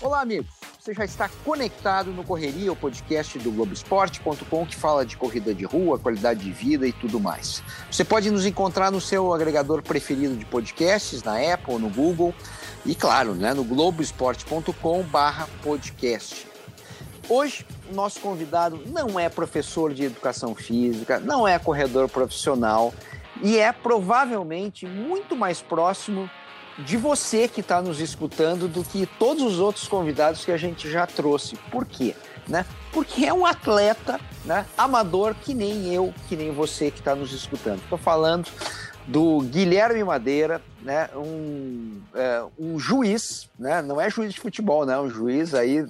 Olá, amigos. Você já está conectado no Correria, o podcast do Globoesporte.com que fala de corrida de rua, qualidade de vida e tudo mais. Você pode nos encontrar no seu agregador preferido de podcasts, na Apple, no Google e, claro, né, no globoesporte.com/podcast. Hoje, nosso convidado não é professor de educação física, não é corredor profissional e é provavelmente muito mais próximo de você que está nos escutando do que todos os outros convidados que a gente já trouxe. Por quê? Né? Porque é um atleta né, amador que nem eu, que nem você que está nos escutando. Estou falando do Guilherme Madeira, né, um, é, um juiz, né, não é juiz de futebol, né, um juiz aí,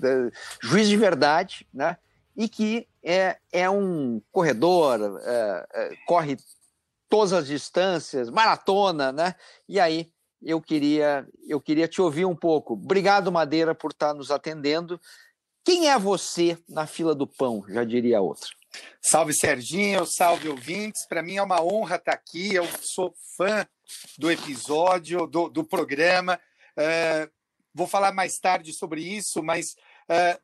juiz de verdade, né, e que é, é um corredor, é, é, corre todas as distâncias, maratona, né, e aí eu queria, eu queria te ouvir um pouco. Obrigado, Madeira, por estar nos atendendo. Quem é você na fila do pão, já diria outra? Salve Serginho, salve ouvintes. Para mim é uma honra estar aqui. Eu sou fã do episódio, do, do programa. Uh, vou falar mais tarde sobre isso, mas uh,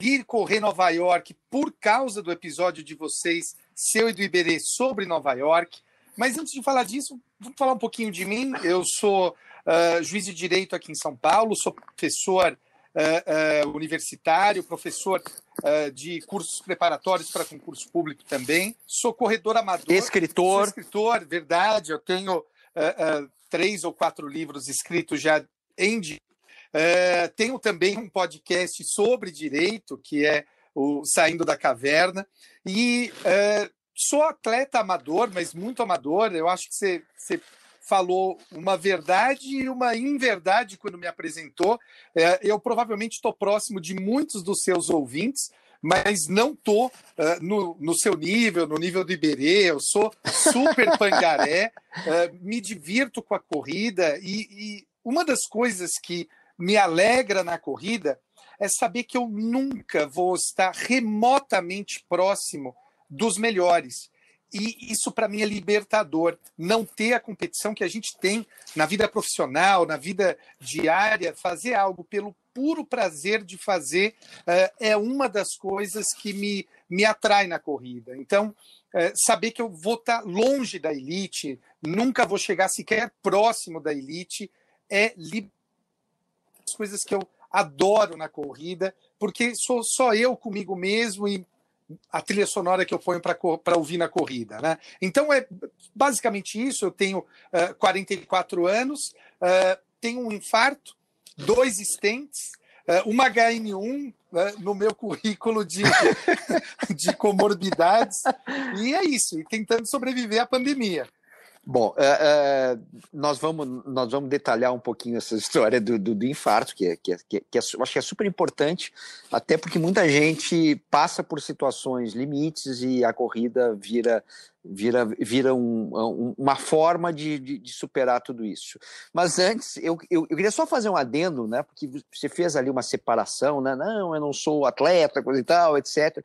ir correr Nova York por causa do episódio de vocês, seu e do Iberê, sobre Nova York. Mas antes de falar disso, vamos falar um pouquinho de mim. Eu sou uh, juiz de direito aqui em São Paulo, sou professor uh, uh, universitário, professor de cursos preparatórios para concurso público também. Sou corredor amador. Escritor. Escritor, verdade. Eu tenho três ou quatro livros escritos já em tenho também um podcast sobre direito, que é o Saindo da Caverna. E uh, sou atleta amador, mas muito amador. Eu acho que você, você falou uma verdade e uma inverdade quando me apresentou. É, eu provavelmente estou próximo de muitos dos seus ouvintes, mas não estou uh, no, no seu nível, no nível do Iberê. Eu sou super pangaré, uh, me divirto com a corrida e, e uma das coisas que me alegra na corrida é saber que eu nunca vou estar remotamente próximo dos melhores. E isso para mim é libertador, não ter a competição que a gente tem na vida profissional, na vida diária, fazer algo pelo puro prazer de fazer uh, é uma das coisas que me, me atrai na corrida. Então, uh, saber que eu vou estar tá longe da elite, nunca vou chegar sequer próximo da elite, é as coisas que eu adoro na corrida, porque sou só eu comigo mesmo e a trilha sonora que eu ponho para ouvir na corrida. Né? Então, é basicamente isso. Eu tenho uh, eh, 44 anos, uh, tenho um infarto, dois stents, uh, uma HN1 né, no meu currículo de, de comorbidades, e é isso, e tentando sobreviver à pandemia. Bom, é, é, nós, vamos, nós vamos detalhar um pouquinho essa história do, do, do infarto, que, é, que, é, que, é, eu acho que é super importante, até porque muita gente passa por situações limites e a corrida vira vira, vira um, uma forma de, de, de, superar tudo isso. Mas antes, eu, eu, eu, queria só fazer um adendo, né? Porque você fez ali uma separação, né? Não, eu não sou atleta, coisa e tal, etc.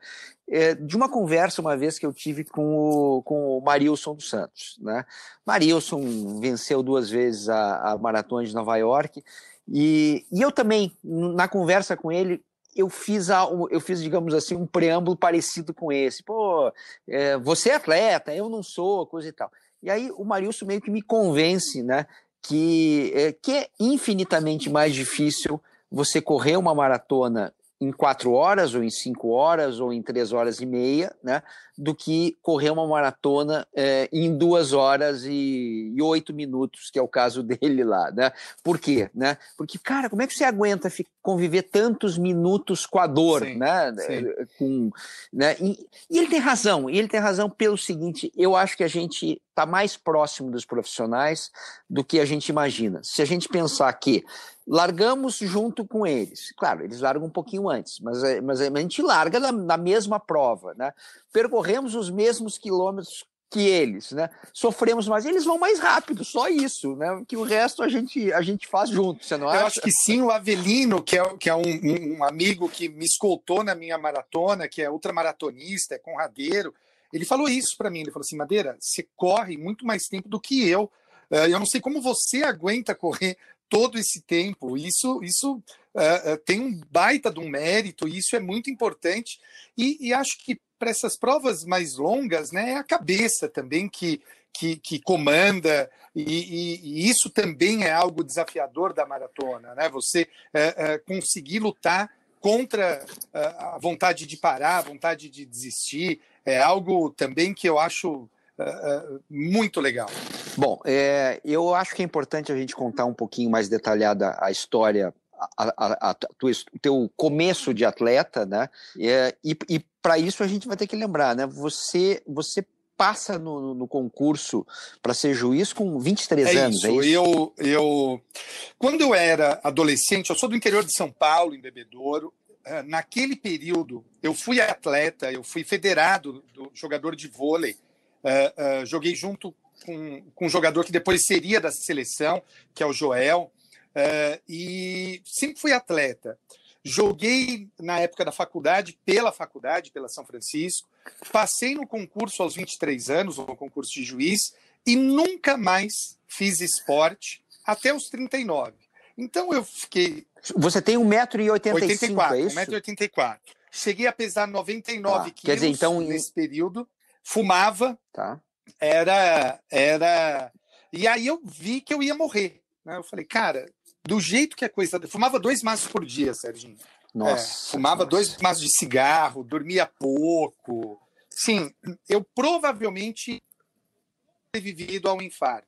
É, de uma conversa uma vez que eu tive com o, com o Marilson dos Santos, né? Marilson venceu duas vezes a, a maratona de Nova York. E, e eu também, na conversa com ele, eu fiz, eu fiz, digamos assim, um preâmbulo parecido com esse. Pô, é, você é atleta, eu não sou, coisa e tal. E aí o Marilson meio que me convence, né, que é, que é infinitamente mais difícil você correr uma maratona em quatro horas, ou em cinco horas, ou em três horas e meia, né, do que correr uma maratona é, em duas horas e, e, oito minutos, que é o caso dele lá, né? Por quê? Né? Porque, cara, como é que você aguenta conviver tantos minutos com a dor, sim, né? Sim. Com, né? E, e ele tem razão, e ele tem razão pelo seguinte, eu acho que a gente está mais próximo dos profissionais do que a gente imagina. Se a gente pensar que largamos junto com eles. Claro, eles largam um pouquinho antes, mas, é, mas a gente larga na, na mesma prova, né? Percorremos os mesmos quilômetros que eles, né? Sofremos mais, eles vão mais rápido, só isso, né? Que o resto a gente a gente faz junto, você não acha? Eu acho que sim, o Avelino, que é, que é um, um amigo que me escoltou na minha maratona, que é ultramaratonista, é conradeiro, ele falou isso para mim, ele falou assim, Madeira, você corre muito mais tempo do que eu eu não sei como você aguenta correr todo esse tempo. Isso, isso uh, uh, tem um baita de um mérito, e isso é muito importante. E, e acho que para essas provas mais longas, né, é a cabeça também que, que, que comanda, e, e, e, isso também é algo desafiador da maratona, né? Você uh, conseguir lutar contra a vontade de parar, a vontade de desistir, é algo também que eu acho muito legal. Bom, é, eu acho que é importante a gente contar um pouquinho mais detalhada a história, a, a, a o teu começo de atleta, né? É, e, e para isso a gente vai ter que lembrar, né? Você, você passa no, no concurso para ser juiz com 23 é anos, isso. é isso? Eu, eu, quando eu era adolescente, eu sou do interior de São Paulo, em Bebedouro. É, naquele período, eu fui atleta, eu fui federado do jogador de vôlei Uh, uh, joguei junto com, com um jogador que depois seria da seleção, que é o Joel, uh, e sempre fui atleta. Joguei na época da faculdade, pela faculdade, pela São Francisco, passei no concurso aos 23 anos, no concurso de juiz, e nunca mais fiz esporte até os 39. Então eu fiquei. Você tem 1,85m, é isso? 1,84m. Cheguei a pesar 99 ah, quilos dizer, então, nesse período fumava, tá. era, era. E aí eu vi que eu ia morrer. Né? Eu falei, cara, do jeito que a coisa. Fumava dois maços por dia, Serginho. Nossa. É, fumava nossa. dois maços de cigarro, dormia pouco. Sim, eu provavelmente vivido ao infarto.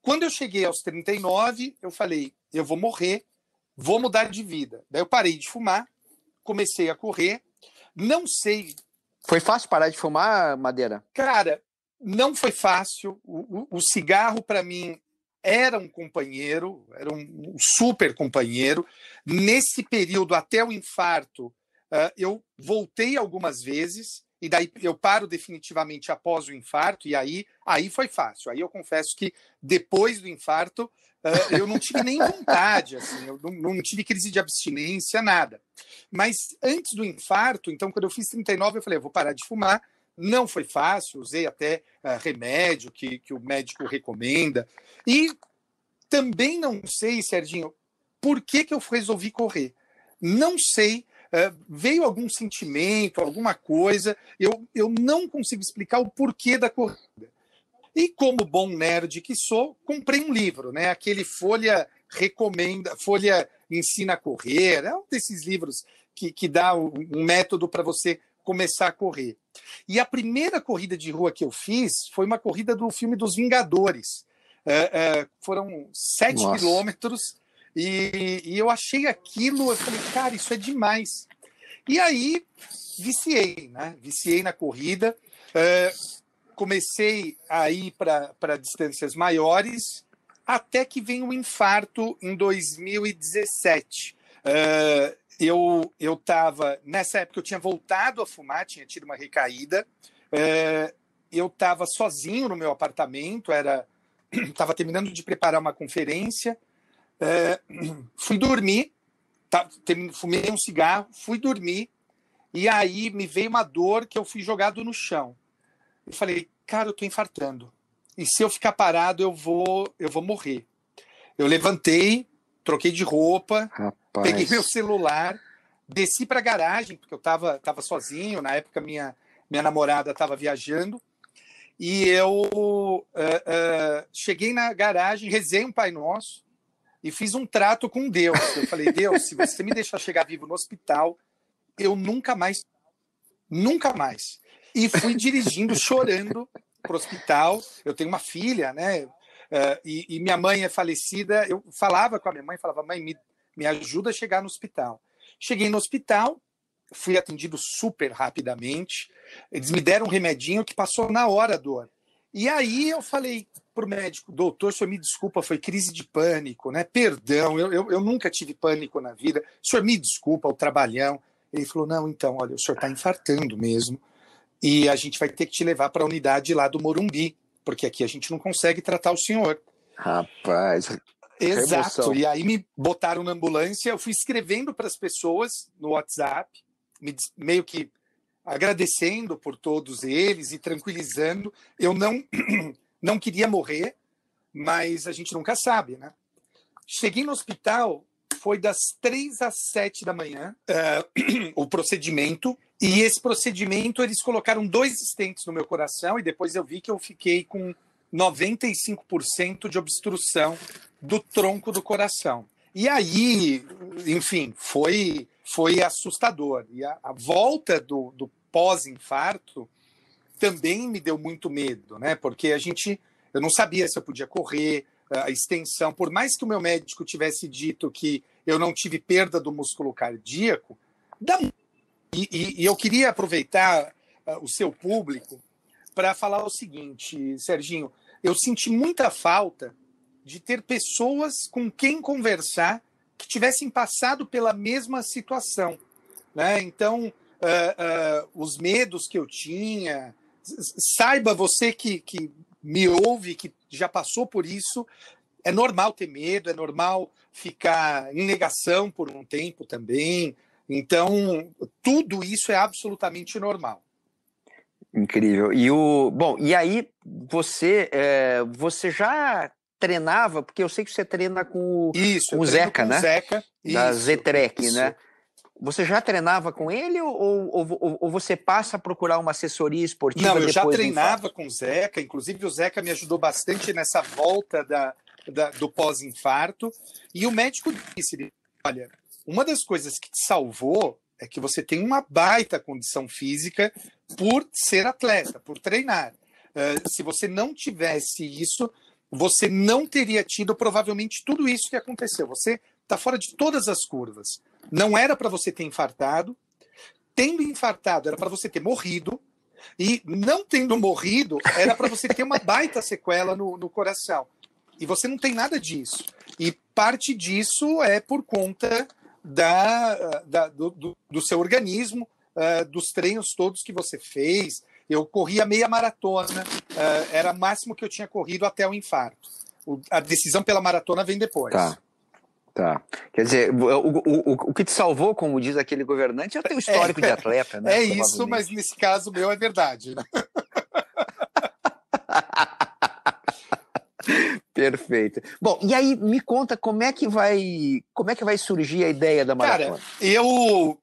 Quando eu cheguei aos 39, eu falei, eu vou morrer, vou mudar de vida. Daí eu parei de fumar, comecei a correr. Não sei foi fácil parar de fumar, Madeira? Cara, não foi fácil. O, o, o cigarro, para mim, era um companheiro, era um, super companheiro. Nesse período, até o infarto, uh, eu voltei algumas vezes, e daí eu paro definitivamente após o infarto, e aí, aí foi fácil. Aí eu confesso que depois do infarto, uh, eu não tive nem vontade, assim, eu não, não tive crise de abstinência, nada. Mas antes do infarto, então, quando eu fiz 39, eu falei, eu vou parar de fumar. Não foi fácil, usei até uh, remédio que, que o médico recomenda. E também não sei, Serginho, por que, que eu resolvi correr. Não sei, veio algum sentimento, alguma coisa, eu, eu não consigo explicar o porquê da corrida. E como bom nerd que sou, comprei um livro, né? Aquele Folha recomenda, Folha ensina a correr, é um desses livros que, que dá um, método para você começar a correr. E a primeira corrida de rua que eu fiz foi uma corrida do filme dos Vingadores. É, é, foram sete Nossa. quilômetros e, e, eu achei aquilo, eu falei, cara, isso é demais. E aí viciei, né? Viciei na corrida. É, comecei a ir para distâncias maiores até que vem um infarto em 2017. Uh, eu eu estava nessa época eu tinha voltado a fumar, tinha tido uma recaída. É, eu estava sozinho no meu apartamento, era estava terminando de preparar uma conferência, é, fui dormir, tá, fumei um cigarro, fui dormir e aí me veio uma dor que eu fui jogado no chão. Eu falei, cara, eu tô infartando. E se eu ficar parado, eu vou eu vou morrer. Eu levantei, troquei de roupa, Rapaz. peguei meu celular, desci para a garagem, porque eu estava tava sozinho, na época minha, minha namorada estava viajando, e eu uh, uh, cheguei na garagem, rezei um Pai Nosso e fiz um trato com Deus. Eu falei, Deus, se você me deixar chegar vivo no hospital, eu nunca mais, nunca mais. E fui dirigindo, chorando para o hospital. Eu tenho uma filha, né? Uh, e, e, minha mãe é falecida. Eu falava com a minha mãe, falava, mãe, me, me ajuda a chegar no hospital. Cheguei no hospital, fui atendido super rapidamente. Eles me deram um remedinho que passou na hora a dor. E aí eu falei para o médico, doutor, o senhor me desculpa, foi crise de pânico, né? Perdão, eu, eu, eu nunca tive pânico na vida. O senhor me desculpa, o trabalhão. Ele falou, não, então, olha, o senhor está infartando mesmo. E a gente vai ter que te levar para a unidade lá do Morumbi, porque aqui a gente não consegue tratar o senhor. Rapaz, Exato. E aí me botaram na ambulância, eu fui escrevendo para as pessoas no WhatsApp, meio que agradecendo por todos eles e tranquilizando. Eu não não queria morrer, mas a gente nunca sabe, né? Cheguei no hospital, foi das três às sete da manhã uh, o procedimento. E esse procedimento, eles colocaram dois stents no meu coração e depois eu vi que eu fiquei com 95% de obstrução do tronco do coração. E aí, enfim, foi, foi assustador. E a, a volta do, do pós-infarto também me deu muito medo, né? Porque a gente, eu não sabia se eu podia correr, a extensão, por mais que o meu médico tivesse dito que eu não tive perda do músculo cardíaco, dá... e, e, e eu queria aproveitar uh, o seu público para falar o seguinte, Serginho, eu senti muita falta de ter pessoas com quem conversar que tivessem passado pela mesma situação. Né? Então, uh, uh, os medos que eu tinha, saiba você que, que me ouve, que já passou por isso, é normal ter medo, é normal ficar em negação por um tempo também. Então, tudo isso é absolutamente normal. Incrível. E o bom, e aí você é, você já treinava, porque eu sei que você treina com, isso, com o Zeca, com né? Zeca, da Zetrec, né? Você já treinava com ele ou, ou, ou, você passa a procurar uma assessoria esportiva? Não, eu já treinava com o Zeca, inclusive o Zeca me ajudou bastante nessa volta da, da do pós-infarto. E o médico disse: olha, uma das coisas que te salvou é que você tem uma baita condição física por ser atleta, por treinar. Uh, se você não tivesse isso, você não teria tido provavelmente tudo isso que aconteceu. Você está fora de todas as curvas. Não era para você ter infartado. Tendo infartado, era para você ter morrido. E não tendo morrido, era para você ter uma baita sequela no, no coração. E você não tem nada disso. E parte disso é por conta da, da do, do, do, seu organismo, uh, dos treinos todos que você fez. Eu corria meia maratona, uh, era o máximo que eu tinha corrido até o infarto. O, a decisão pela maratona vem depois. Tá. Tá. Quer dizer, o, o, o, que te salvou, como diz aquele governante, é o teu histórico é, de atleta, né? É isso, mas nesse caso meu é verdade. Né? Perfeito. Bom, e aí me conta como é que vai, como é que vai surgir a ideia da maratona? Cara, eu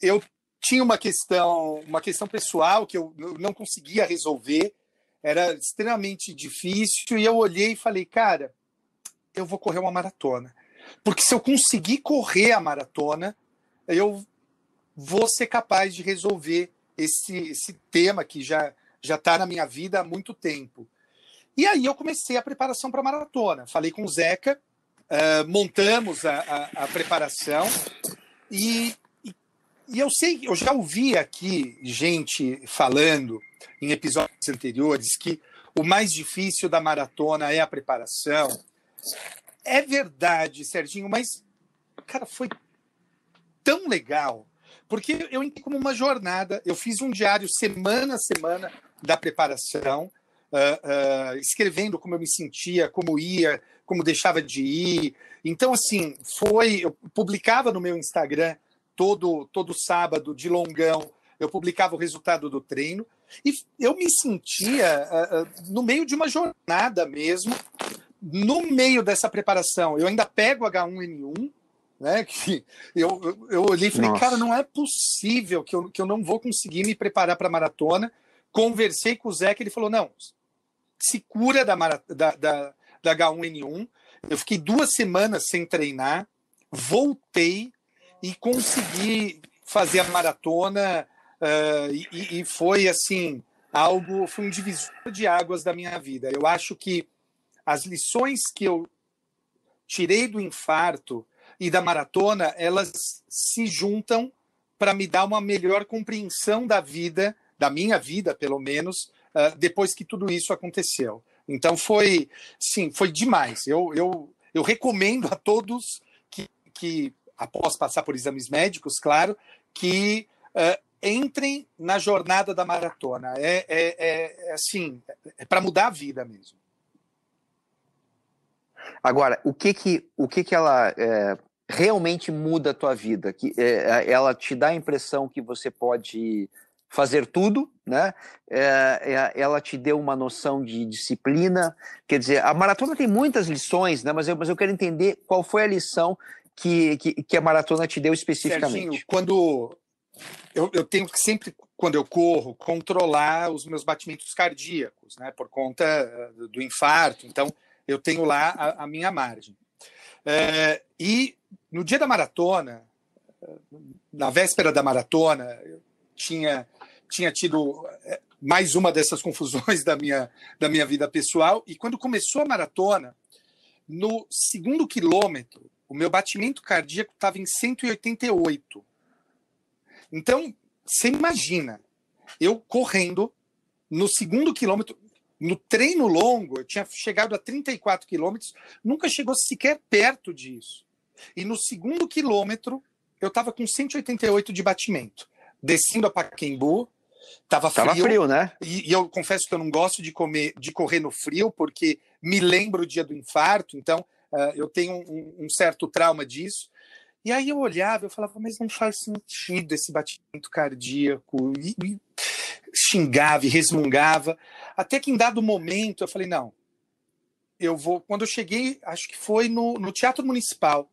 eu tinha uma questão, uma questão pessoal que eu não conseguia resolver, era extremamente difícil e eu olhei e falei, cara, eu vou correr uma maratona. Porque se eu conseguir correr a maratona, eu vou ser capaz de resolver esse, esse tema que já já está na minha vida há muito tempo. E aí eu comecei a preparação para a maratona. Falei com o Zeca, uh, montamos a, a, a preparação e, e, e, eu sei, eu já ouvi aqui gente falando em episódios anteriores que o mais difícil da maratona é a preparação. É verdade, Serginho, mas, cara, foi tão legal, porque eu entrei como uma jornada, eu fiz um diário semana a semana da preparação, uh, uh, escrevendo como eu me sentia, como ia, como deixava de ir. Então, assim, foi. Eu publicava no meu Instagram todo, todo sábado, de longão, eu publicava o resultado do treino. E eu me sentia uh, no meio de uma jornada mesmo, no meio dessa preparação. Eu ainda pego H1N1, né? Que eu, eu, eu olhei e falei, Nossa. cara, não é possível que eu, que eu não vou conseguir me preparar para a maratona. Conversei com o Zé, que ele falou: não, se cura da, da, da, da H1N1. Eu fiquei duas semanas sem treinar, voltei e consegui fazer a maratona. Uh, e, e, foi assim algo, foi um divisor de águas da minha vida. Eu acho que as lições que eu tirei do infarto e da maratona, elas se juntam para me dar uma melhor compreensão da vida, da minha vida, pelo menos, uh, depois que tudo isso aconteceu. Então foi, sim, foi demais. Eu, eu, eu recomendo a todos que, que, após passar por exames médicos, claro, que uh, entrem na jornada da maratona. É, é, é, é assim, é para mudar a vida mesmo. Agora, o que que, o que, que ela é, realmente muda a tua vida? Que é, ela te dá a impressão que você pode fazer tudo, né? É, é, ela te deu uma noção de disciplina. Quer dizer, a maratona tem muitas lições, né? Mas eu, mas eu quero entender qual foi a lição que, que, que a maratona te deu especificamente. Serginho, quando eu, eu tenho que sempre, quando eu corro, controlar os meus batimentos cardíacos, né? Por conta eh, do infarto. Então, eu tenho lá a, a minha margem. É, e no dia da maratona, na véspera da maratona, eu tinha tinha tido é, mais uma dessas confusões da minha, da minha vida pessoal. E quando começou a maratona, no segundo quilômetro, o meu batimento cardíaco estava em 188. Então, você imagina, eu correndo no segundo quilômetro, no treino longo, eu tinha chegado a 34 quilômetros, nunca chegou sequer perto disso. E no segundo quilômetro, eu estava com 188 de batimento. Descendo a Paquembu, Tava frio. Tava frio, né? E, e, eu confesso que eu não gosto de comer, de correr no frio, porque me lembro o dia do infarto, então uh, eu tenho um, um, certo trauma disso. E aí eu olhava, eu falava, mas não faz sentido esse batimento cardíaco. E, e xingava e resmungava. Até que em dado momento eu falei, não, eu vou. Quando eu cheguei, acho que foi no, no Teatro Municipal,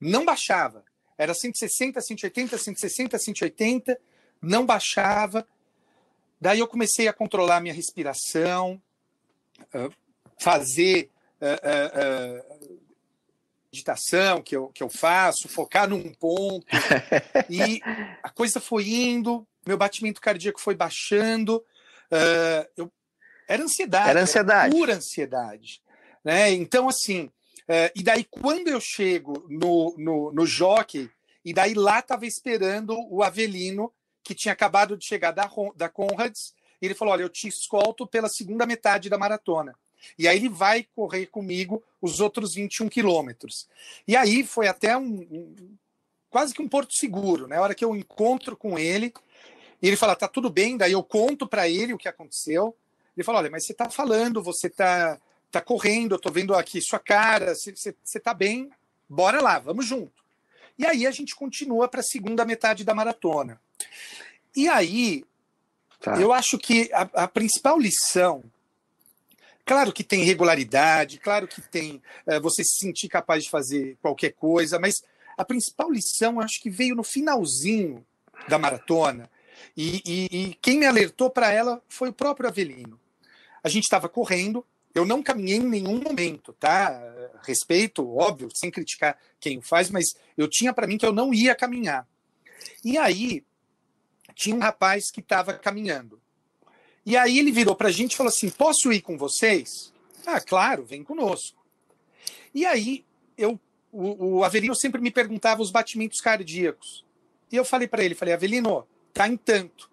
não baixava. Era 160, 180, 160, 180 não baixava. Daí eu comecei a controlar minha respiração, fazer meditação que eu, que eu faço, focar num ponto. e a coisa foi indo, meu batimento cardíaco foi baixando. eu, era ansiedade. Era ansiedade. Era pura ansiedade. Né? Então, assim, e daí quando eu chego no, no, no jockey, e daí lá estava esperando o Avelino que tinha acabado de chegar da, da Conrads, e ele falou: Olha, eu te escolto pela segunda metade da maratona. E aí ele vai correr comigo os outros 21 quilômetros. E aí foi até um, um, quase que um porto seguro, né? A hora que eu encontro com ele, e ele fala: tá tudo bem, daí eu conto para ele o que aconteceu. Ele fala: olha, mas você tá falando, você tá, tá correndo, eu tô vendo aqui sua cara, você, você, você tá bem, bora lá, vamos junto. E aí a gente continua para a segunda metade da maratona. E aí, tá. eu acho que a, a, principal lição. Claro que tem regularidade, claro que tem é, você se sentir capaz de fazer qualquer coisa, mas a principal lição acho que veio no finalzinho da maratona. E, e, e quem me alertou para ela foi o próprio Avelino. A gente estava correndo, eu não caminhei em nenhum momento, tá? Respeito, óbvio, sem criticar quem o faz, mas eu tinha para mim que eu não ia caminhar. E aí tinha um rapaz que estava caminhando. E aí ele virou para a gente e falou assim: Posso ir com vocês? Ah, claro, vem conosco. E aí eu, o, o Avelino sempre me perguntava os batimentos cardíacos. E eu falei para ele: falei, Avelino, tá em tanto.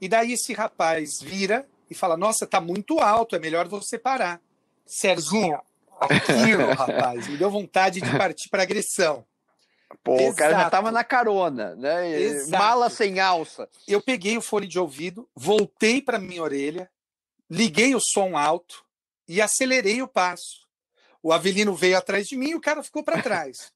E daí esse rapaz vira e fala: Nossa, tá muito alto, é melhor você parar. Serginho, aquilo, rapaz, me deu vontade de partir para agressão. Pô, Exato. o cara já tava na carona, né? Exato. Mala sem alça. Eu peguei o fone de ouvido, voltei para minha orelha, liguei o som alto e acelerei o passo. O Avelino veio atrás de mim e o cara ficou para trás.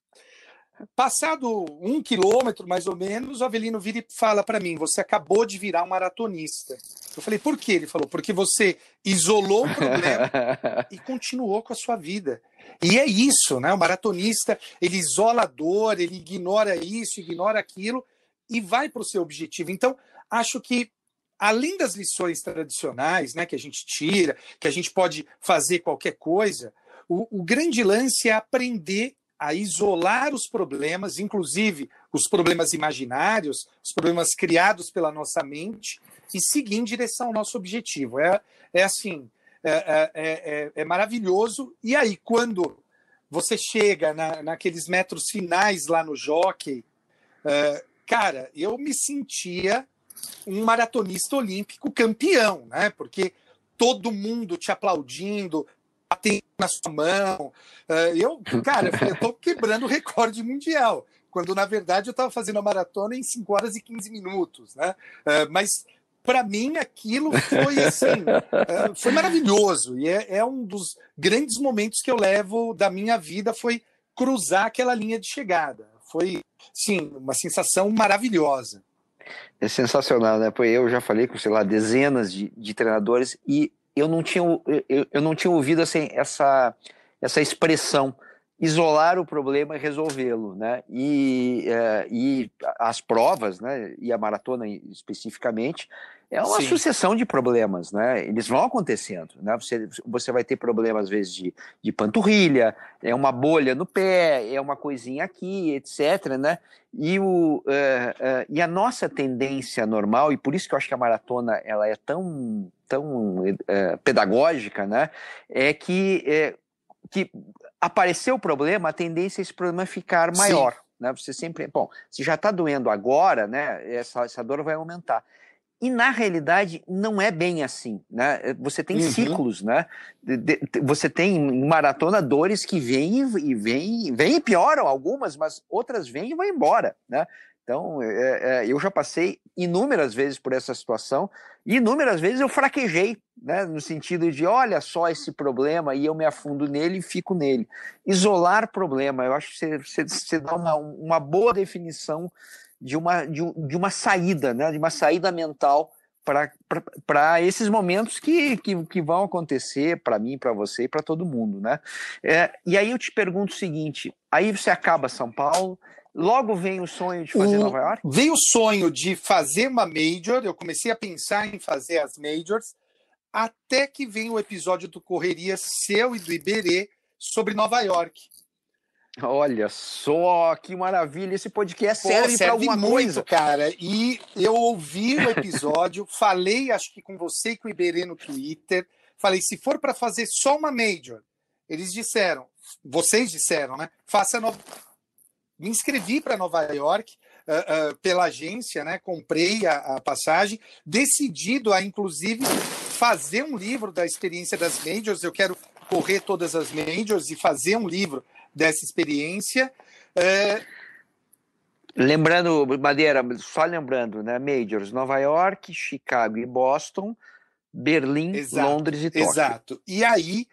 Passado um quilômetro, mais ou menos, o Avelino vira e fala para mim: Você acabou de virar um maratonista. Eu falei: Por quê? Ele falou: Porque você isolou o problema e continuou com a sua vida. E é isso, né? O maratonista, ele isola a dor, ele ignora isso, ignora aquilo e vai para o seu objetivo. Então, acho que além das lições tradicionais, né, que a gente tira, que a gente pode fazer qualquer coisa, o, o grande lance é aprender a isolar os problemas, inclusive os problemas imaginários, os problemas criados pela nossa mente, e seguir em direção ao nosso objetivo. É, é assim, é, é, é, é, é maravilhoso. E aí, quando você chega na, naqueles metros finais lá no jockey, é, cara, eu me sentia um maratonista olímpico campeão, né? Porque todo mundo te aplaudindo, batendo na sua mão. É, eu, cara, eu estou quebrando o recorde mundial, quando na verdade eu estava fazendo a maratona em 5 horas e 15 minutos, né? Mas para mim aquilo foi assim, é, foi maravilhoso e é, é, um dos grandes momentos que eu levo da minha vida foi cruzar aquela linha de chegada. Foi, sim, uma sensação maravilhosa. É sensacional, né? Porque eu já falei com, sei lá, dezenas de, de treinadores e eu não tinha, eu, eu não tinha ouvido assim, essa, essa expressão isolar o problema e resolvê-lo, né? E, é, e as provas, né? E a maratona especificamente é uma Sim. sucessão de problemas, né? Eles vão acontecendo, né? Você, você vai ter problemas às vezes de, de panturrilha, é uma bolha no pé, é uma coisinha aqui, etc, né? E, o, é, é, e a nossa tendência normal, e por isso que eu acho que a maratona ela é tão, tão é, pedagógica, né? É que, é, que apareceu o problema, a tendência é esse problema ficar maior. Sim. Né? Você sempre, bom, se já está doendo agora, né, essa, essa dor vai aumentar. E na realidade não é bem assim, né? Você tem uhum. ciclos, né? De, de, você tem maratona dores que vêm e vêm, vêm e pioram algumas, mas outras vêm e vão embora, né? Então, é, é, eu já passei inúmeras vezes por essa situação e inúmeras vezes eu fraquejei, né, no sentido de, olha só esse problema e eu me afundo nele e fico nele. Isolar problema, eu acho que você, você, você dá uma, uma boa definição de uma, de, de uma saída, né, de uma saída mental para esses momentos que, que, que, vão acontecer para mim, para você e para todo mundo, né? É, e aí eu te pergunto o seguinte: aí você acaba São Paulo, Logo vem o sonho de fazer o, Nova York? Veio o sonho de fazer uma major, eu comecei a pensar em fazer as majors, até que vem o episódio do Correria seu e do Iberê sobre Nova York. Olha só que maravilha! Esse podcast Pô, serve, serve para alguma muito, coisa, cara. E eu ouvi o episódio, falei, acho que com você e com o Iberê no Twitter. Falei, se for para fazer só uma major, eles disseram, vocês disseram, né? Faça no me inscrevi para Nova York uh, uh, pela agência, né? comprei a, a, passagem, decidido a, inclusive, fazer um livro da experiência das majors. Eu quero correr todas as majors e fazer um livro dessa experiência. Uh... Lembrando, Madeira, só lembrando, né? Majors, Nova York, Chicago e Boston, Berlim, exato, Londres e Tóquio. Exato. E aí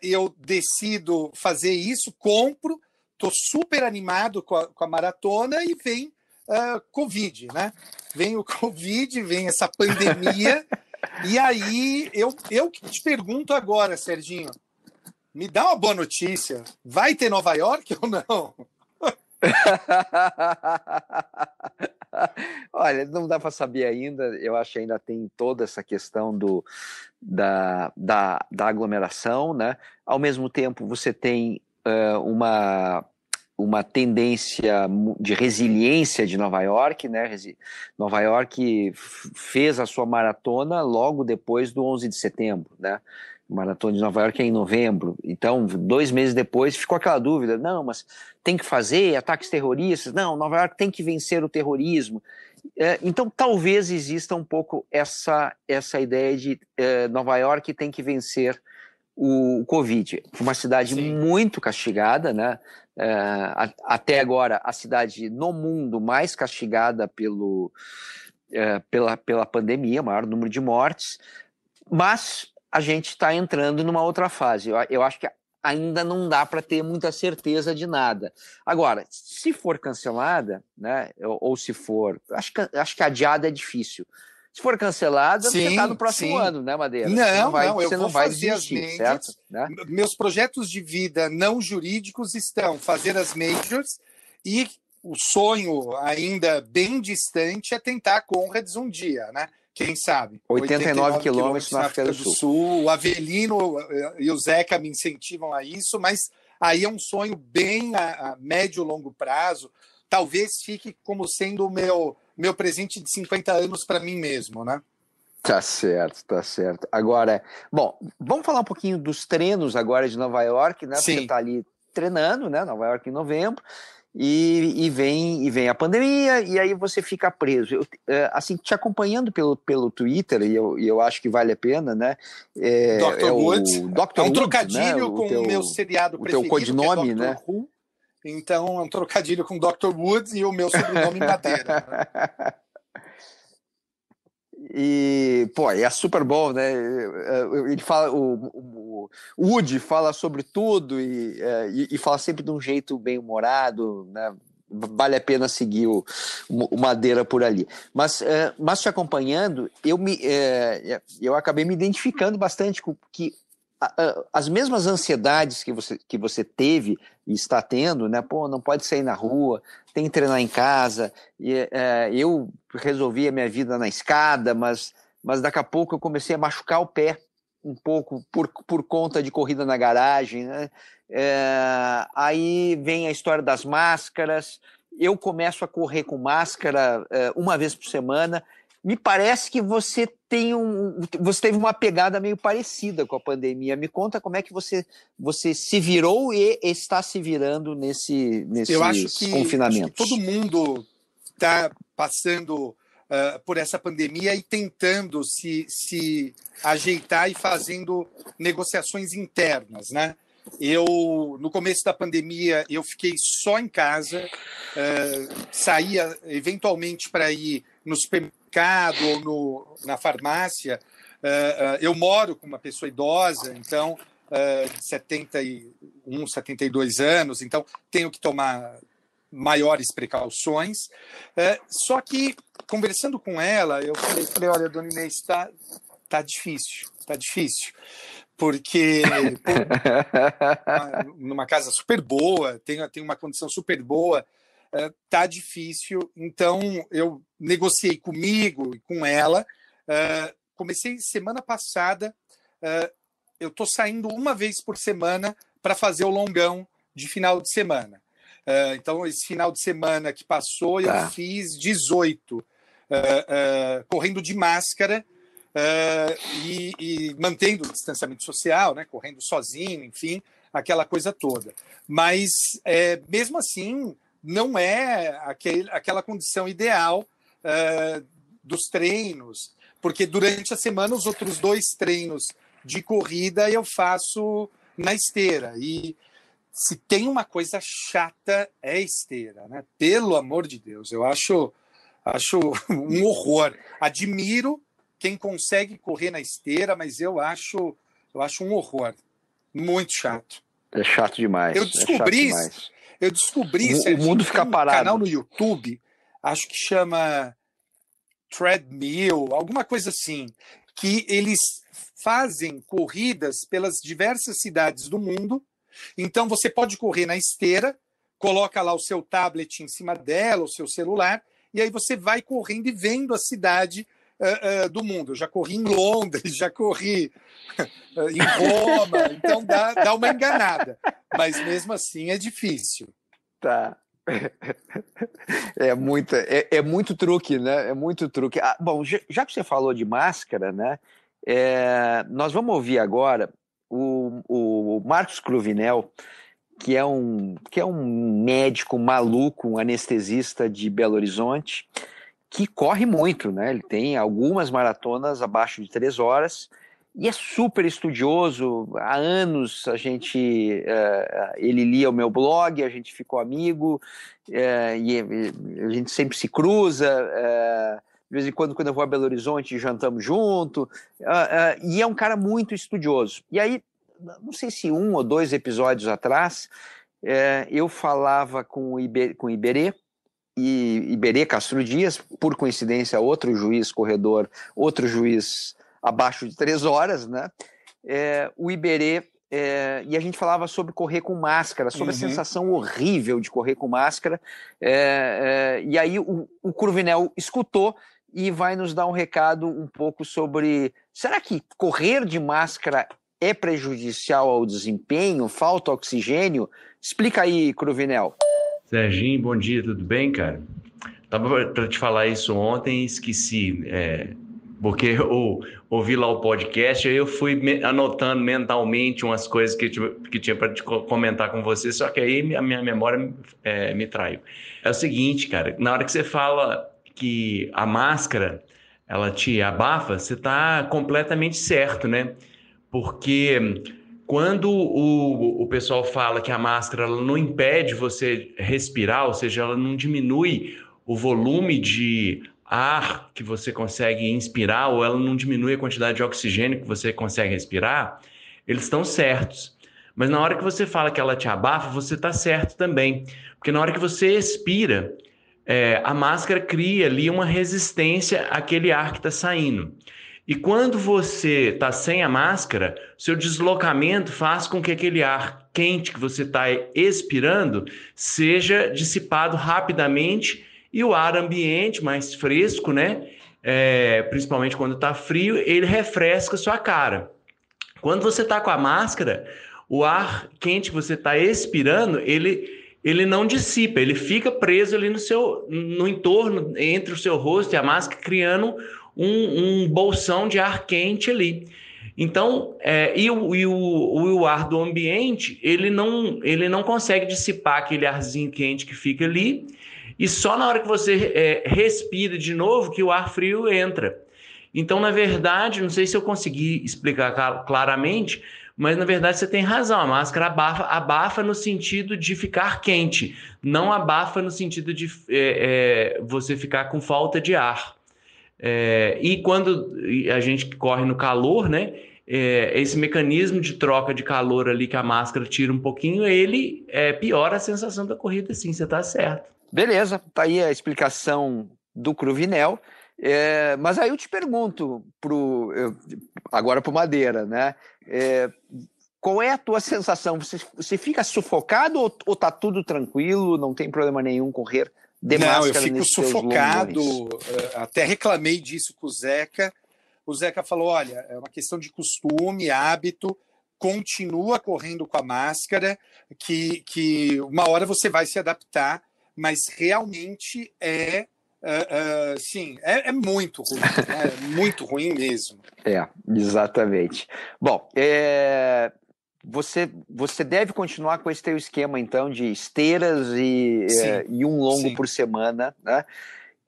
eu decido fazer isso, compro Estou super animado com a, com a, maratona e vem uh, Covid, né? Vem o Covid, vem essa pandemia. e aí eu, eu te pergunto agora, Serginho, me dá uma boa notícia. Vai ter Nova York ou não? Olha, não dá para saber ainda. Eu acho que ainda tem toda essa questão do, da, da, da aglomeração, né? Ao mesmo tempo, você tem uh, uma, uma tendência de resiliência de Nova York, né? Nova York fez a sua maratona logo depois do 11 de setembro, né? Maratona de Nova York é em novembro, então dois meses depois ficou aquela dúvida, não, mas tem que fazer ataques terroristas, não, Nova York tem que vencer o terrorismo. É, então talvez exista um pouco essa essa ideia de é, Nova York tem que vencer o Covid. Uma cidade Sim. muito castigada, né? É, até agora, a cidade no mundo mais castigada pelo, é, pela, pela pandemia, maior número de mortes, mas a gente está entrando numa outra fase. Eu, eu acho que ainda não dá para ter muita certeza de nada. Agora, se for cancelada, né, ou, ou se for. Acho que, acho que adiada é difícil. Se for cancelada, sim, você está no próximo sim. ano, né, Madeira? Não, você não, vai, não eu não vai desistir, certo? Né? Meus projetos de vida não jurídicos estão fazer as majors e o sonho ainda bem distante é tentar Conrads um dia, né? Quem sabe? 89, quilômetros na África do Sul. Sul. O Avelino eh, e o Zeca me incentivam a isso, mas aí é um sonho bem a, a médio e longo prazo. Talvez fique como sendo o meu meu presente de 50 anos para mim mesmo, né? Tá certo, tá certo. Agora, bom, vamos falar um pouquinho dos treinos agora de Nova York, né? Sim. Você tá ali treinando, né? Nova York em novembro. E, e, vem e vem a pandemia e aí você fica preso. Eu, é, assim, te acompanhando pelo, pelo Twitter, e eu, e eu acho que vale a pena, né? É, Dr. É Woods. O Dr. É um trocadilho né? com o teu, meu seriado o preferido, teu codinome, é né? Who. Então é um trocadilho com Dr. Woods e o meu sobrenome Madeira. E, pô, é Super Bowl, né? Ele fala, o, o, Woody fala sobre tudo e, é, e, e, fala sempre de um jeito bem humorado, né? vale a pena seguir o, o Madeira por ali. Mas, é, mas te acompanhando, eu, me, é, eu acabei me identificando bastante com que as mesmas ansiedades que você, que você teve e está tendo, né? Pô, não pode sair na rua, tem que treinar em casa. E, é, eu resolvi a minha vida na escada, mas, mas daqui a pouco eu comecei a machucar o pé um pouco por, por conta de corrida na garagem, né? É, aí vem a história das máscaras. Eu começo a correr com máscara é, uma vez por semana. Me parece que você tem um, você teve uma pegada meio parecida com a pandemia. Me conta como é que você, você se virou e está se virando nesse, nesse Eu acho que, confinamento. Acho que todo mundo está passando uh, por essa pandemia e tentando se, se ajeitar e fazendo negociações internas, né? Eu, no começo da pandemia, eu fiquei só em casa, uh, saía eventualmente para ir no supermercado ou no, na farmácia. Uh, uh, eu moro com uma pessoa idosa, então, de 71, 72 anos, então tenho que tomar maiores precauções. só que, conversando com ela, eu falei, falei olha, dona Inês, está tá difícil, tá difícil porque pô, numa casa super boa, tem, tem uma condição super boa, tá difícil. Então eu negociei comigo e com ela. Uh, comecei semana passada. Uh, eu tô saindo uma vez por semana para fazer o longão de final de semana. então esse final de semana que passou tá. eu fiz 18 correndo de máscara e, e, mantendo o distanciamento social, né, correndo sozinho, enfim, aquela coisa toda. Mas, é, mesmo assim, não é aquele, aquela condição ideal uh, dos treinos, porque durante a semana os outros dois treinos de corrida eu faço na esteira. E se tem uma coisa chata, é esteira, né? Pelo amor de Deus, eu acho, acho um horror. Admiro quem consegue correr na esteira, mas eu acho, eu acho um horror. Muito chato. É chato demais. Eu descobri, é demais. Eu descobri, o, o mundo fica um parado. canal no YouTube, acho que chama Treadmill, alguma coisa assim, que eles fazem corridas pelas diversas cidades do mundo. Então você pode correr na esteira, coloca lá o seu tablet em cima dela, o seu celular, e aí você vai correndo e vendo a cidade uh, uh, do mundo. Eu já corri em Londres, já corri uh, em Roma, então dá, dá uma enganada. Mas mesmo assim é difícil. Tá. É muito, é, é, muito truque, né? É muito truque. Ah, bom, já que você falou de máscara, né? É, nós vamos ouvir agora o, o Marcos Cruvinel, que é um que é um médico maluco, um anestesista de Belo Horizonte, que corre muito, né? Ele tem algumas maratonas abaixo de três horas e é super estudioso. Há anos a gente, uh, ele lia o meu blog, a gente ficou amigo uh, e, a gente sempre se cruza. Uh, de vez em quando, quando eu vou a Belo Horizonte, jantamos junto. e é um cara muito estudioso. E aí, não sei se um ou dois episódios atrás, eu falava com o, Iber, com o Iberê, e Iberê Castro Dias, por coincidência, outro juiz corredor, outro juiz abaixo de três horas, né? É, o Iberê, é, e a gente falava sobre correr com máscara, sobre uhum. a sensação horrível de correr com máscara. É, é, e aí o, o Curvinel escutou e vai nos dar um recado um pouco sobre: será que correr de máscara é prejudicial ao desempenho? Falta oxigênio? Explica aí, Cruvinel. Serginho, bom dia, tudo bem, cara? Tava para te falar isso ontem e esqueci, é, porque eu ouvi lá o podcast, aí eu fui anotando mentalmente umas coisas que, que tinha para te comentar com você, só que aí a minha memória é, me traiu. É o seguinte, cara, na hora que você fala que a máscara ela te abafa, você está completamente certo, né? Porque quando o, o pessoal fala que a máscara não impede você respirar, ou seja, ela não diminui o volume de ar que você consegue inspirar, ou ela não diminui a quantidade de oxigênio que você consegue respirar, eles estão certos. Mas na hora que você fala que ela te abafa, você está certo também. Porque na hora que você expira, é, a máscara cria ali uma resistência àquele ar que está saindo. E quando você está sem a máscara, seu deslocamento faz com que aquele ar quente que você está expirando seja dissipado rapidamente e o ar ambiente mais fresco, né? É, principalmente quando está frio, ele refresca sua cara. Quando você está com a máscara, o ar quente que você está expirando, ele, ele não dissipa, ele fica preso ali no seu no entorno entre o seu rosto e a máscara, criando um, um bolsão de ar quente ali. Então, é, e, o, e o, o, ar do ambiente, ele não, ele não consegue dissipar aquele arzinho quente que fica ali, e só na hora que você é, respira de novo que o ar frio entra. Então, na verdade, não sei se eu consegui explicar claramente, mas na verdade você tem razão. A máscara abafa, abafa no sentido de ficar quente, não abafa no sentido de é, é, você ficar com falta de ar. É, e quando a gente corre no calor, né? É, esse mecanismo de troca de calor ali que a máscara tira um pouquinho, ele é, piora a sensação da corrida, sim, você está certo. Beleza, tá aí a explicação do Cruvinel. É, mas aí eu te pergunto, pro, eu, agora para Madeira, né? É, qual é a tua sensação? Você, você fica sufocado ou, ou tá tudo tranquilo, não tem problema nenhum correr não, eu fico sufocado. É, até reclamei disso com o Zeca. O Zeca falou: olha, é uma questão de costume, hábito. Continua correndo com a máscara, que, que uma hora você vai se adaptar, mas realmente é Uh, uh, sim, é, é, muito ruim, né? é muito ruim mesmo. É, exatamente. Bom, é, você, você deve continuar com esse teu esquema, então, de esteiras e, é, e um longo sim. por semana, né?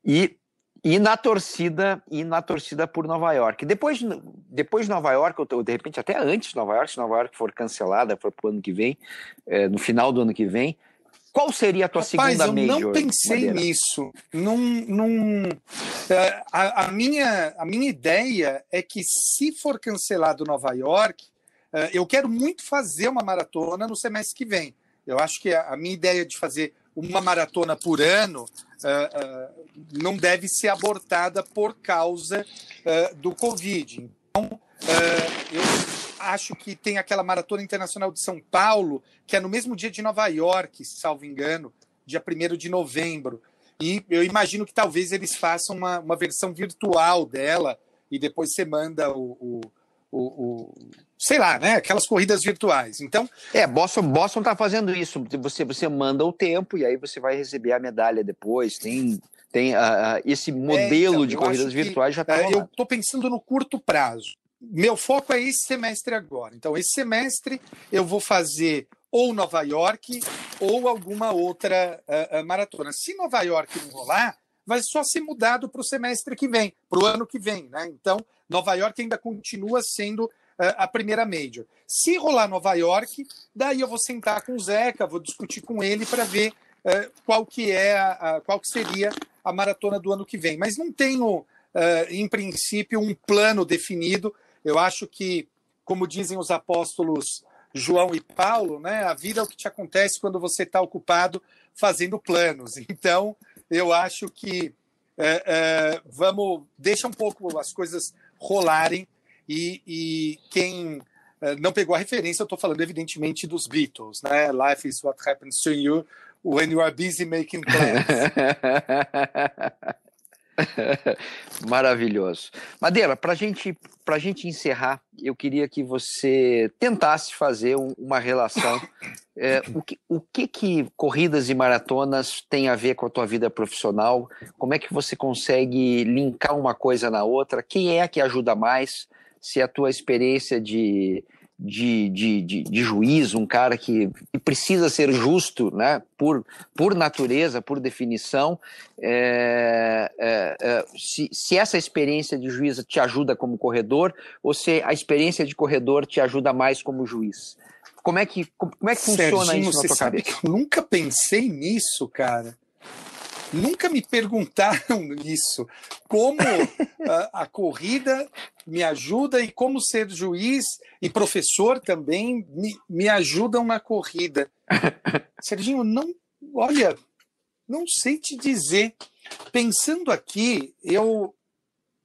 E, e na torcida e na torcida por Nova York. Depois, depois de Nova York, ou de repente até antes de Nova York, se Nova York for cancelada, for para o ano que vem, é, no final do ano que vem, qual seria a tua Rapaz, segunda eu major? Eu não pensei Madeira? nisso. Num, num, é, a, a, minha, a minha ideia é que se for cancelado Nova York, eu quero muito fazer uma maratona no semestre que vem. Eu acho que a, a minha ideia de fazer uma maratona por ano uh, uh, não deve ser abortada por causa uh, do Covid. Então, eu acho que tem aquela Maratona Internacional de São Paulo, que é no mesmo dia de Nova York, salvo engano, dia 1 de novembro. E eu imagino que talvez eles façam uma, uma versão virtual dela e depois você manda o, o, o, o sei lá, né? Aquelas corridas virtuais. Então. É, Boston, Boston tá fazendo isso. Você, você manda o tempo e aí você vai receber a medalha depois. Tem, tem uh, esse modelo é, então, de corridas virtuais já está. Uh, eu estou pensando no curto prazo meu foco é esse semestre agora. Então, esse semestre eu vou fazer ou Nova York ou alguma outra uh, maratona. Se Nova York não rolar, vai só ser mudado para o semestre que vem, para o ano que vem. Né? Então, Nova York ainda continua sendo uh, a primeira major. Se rolar Nova York, daí eu vou sentar com o Zeca, vou discutir com ele para ver qual que é a, a, qual que seria a maratona do ano que vem. Mas não tenho, em princípio, um plano definido eu acho que, como dizem os apóstolos João e Paulo, né, a vida é o que te acontece quando você está ocupado fazendo planos. Então, eu acho que vamos deixa um pouco as coisas rolarem e, e quem é, não pegou a referência, eu estou falando evidentemente dos Beatles, né? Life is what happens to you when you are busy making plans. Maravilhoso. Madeira, para gente, a gente encerrar, eu queria que você tentasse fazer um, uma relação. É, o, que, o que, que corridas e maratonas têm a ver com a tua vida profissional? Como é que você consegue linkar uma coisa na outra? Quem é que ajuda mais? Se a tua experiência de de, de, de, de juiz, um cara que, que, precisa ser justo, né, por, por natureza, por definição, é, é, é, se, se essa experiência de juiz te ajuda como corredor, ou se a experiência de corredor te ajuda mais como juiz. Como é que, como, é que funciona Serginho, isso na tua cabeça? eu nunca pensei nisso, cara. Nunca me perguntaram isso. Como a, a, corrida me ajuda e como ser juiz e professor também me, me ajudam na corrida. Serginho, não, olha, não sei te dizer. Pensando aqui, eu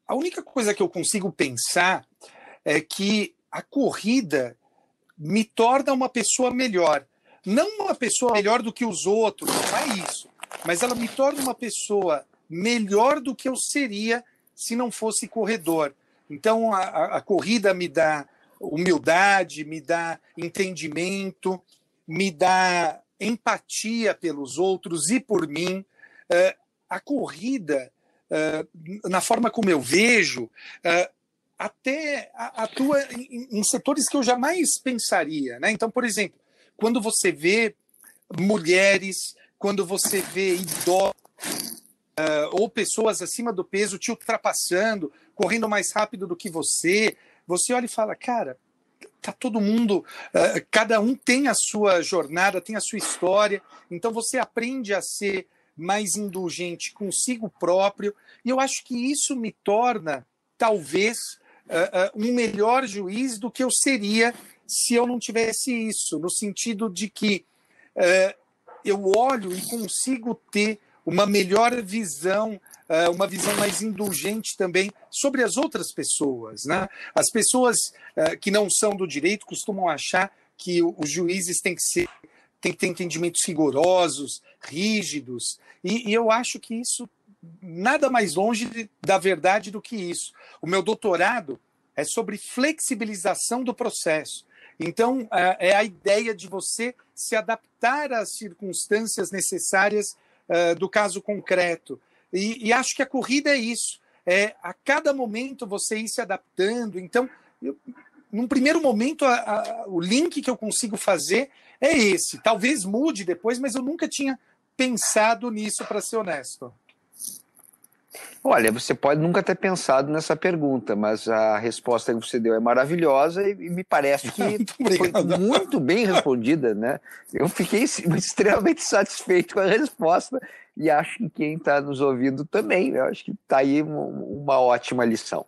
a única coisa que eu consigo pensar é que a corrida me torna uma pessoa melhor. Não uma pessoa melhor do que os outros, não é isso. Mas ela me torna uma pessoa melhor do que eu seria se não fosse corredor. Então a, a, corrida me dá humildade, me dá entendimento, me dá empatia pelos outros e por mim. Uh, a corrida, uh, na forma como eu vejo, uh, até atua em, em, setores que eu jamais pensaria. Né? Então, por exemplo, quando você vê mulheres, quando você vê idosos ou pessoas acima do peso te ultrapassando, correndo mais rápido do que você, você olha e fala, cara, tá todo mundo, uh, cada um tem a sua jornada, tem a sua história, então você aprende a ser mais indulgente consigo próprio, e eu acho que isso me torna, talvez, uh, uh, um melhor juiz do que eu seria se eu não tivesse isso, no sentido de que eu olho e consigo ter uma melhor visão uh, uma visão mais indulgente também sobre as outras pessoas. Né? As pessoas uh, que não são do direito costumam achar que os juízes têm que ser têm que ter entendimentos rigorosos, rígidos, e, e eu acho que isso nada mais longe da verdade do que isso. O meu doutorado é sobre flexibilização do processo. Então, é a ideia de você se adaptar às circunstâncias necessárias do caso concreto. E, e, acho que a corrida é isso. É a cada momento você ir se adaptando. Então, eu, num primeiro momento, a, a, o link que eu consigo fazer é esse. Talvez mude depois, mas eu nunca tinha pensado nisso, para ser honesto. Olha, você pode nunca ter pensado nessa pergunta, mas a resposta que você deu é maravilhosa e, me parece que foi muito bem respondida, né? Eu fiquei extremamente satisfeito com a resposta e acho que quem está nos ouvindo também. Eu acho que está aí uma ótima lição.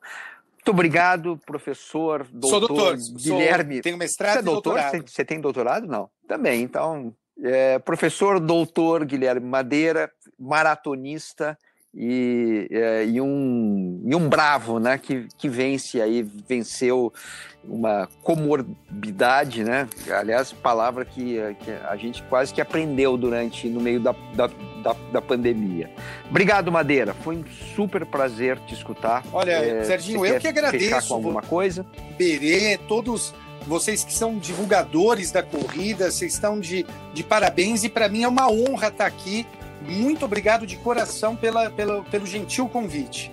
Muito obrigado, professor, doutor, Sou doutor Guilherme. Sou, tenho mestrado você é doutor? doutorado. Você tem doutorado? Não. Também, então. É, professor doutor Guilherme Madeira, maratonista, e, é, e, um, e um bravo, né, que, que vence aí, venceu uma comorbidade, né, aliás, palavra que, que a gente quase que aprendeu durante, no meio da, da, da, da pandemia. Obrigado, Madeira, foi um super prazer te escutar. Olha, é, Serginho, eu que agradeço. com alguma coisa? Berê, todos vocês que são divulgadores da corrida, vocês estão de, de parabéns e para mim é uma honra estar aqui muito obrigado de coração pela, pela, pelo gentil convite.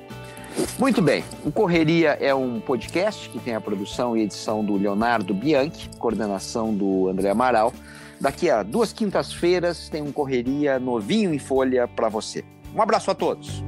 Muito bem. O Correria é um podcast que tem a produção e edição do Leonardo Bianchi, coordenação do André Amaral. Daqui a duas quintas-feiras tem um Correria novinho em folha para você. Um abraço a todos.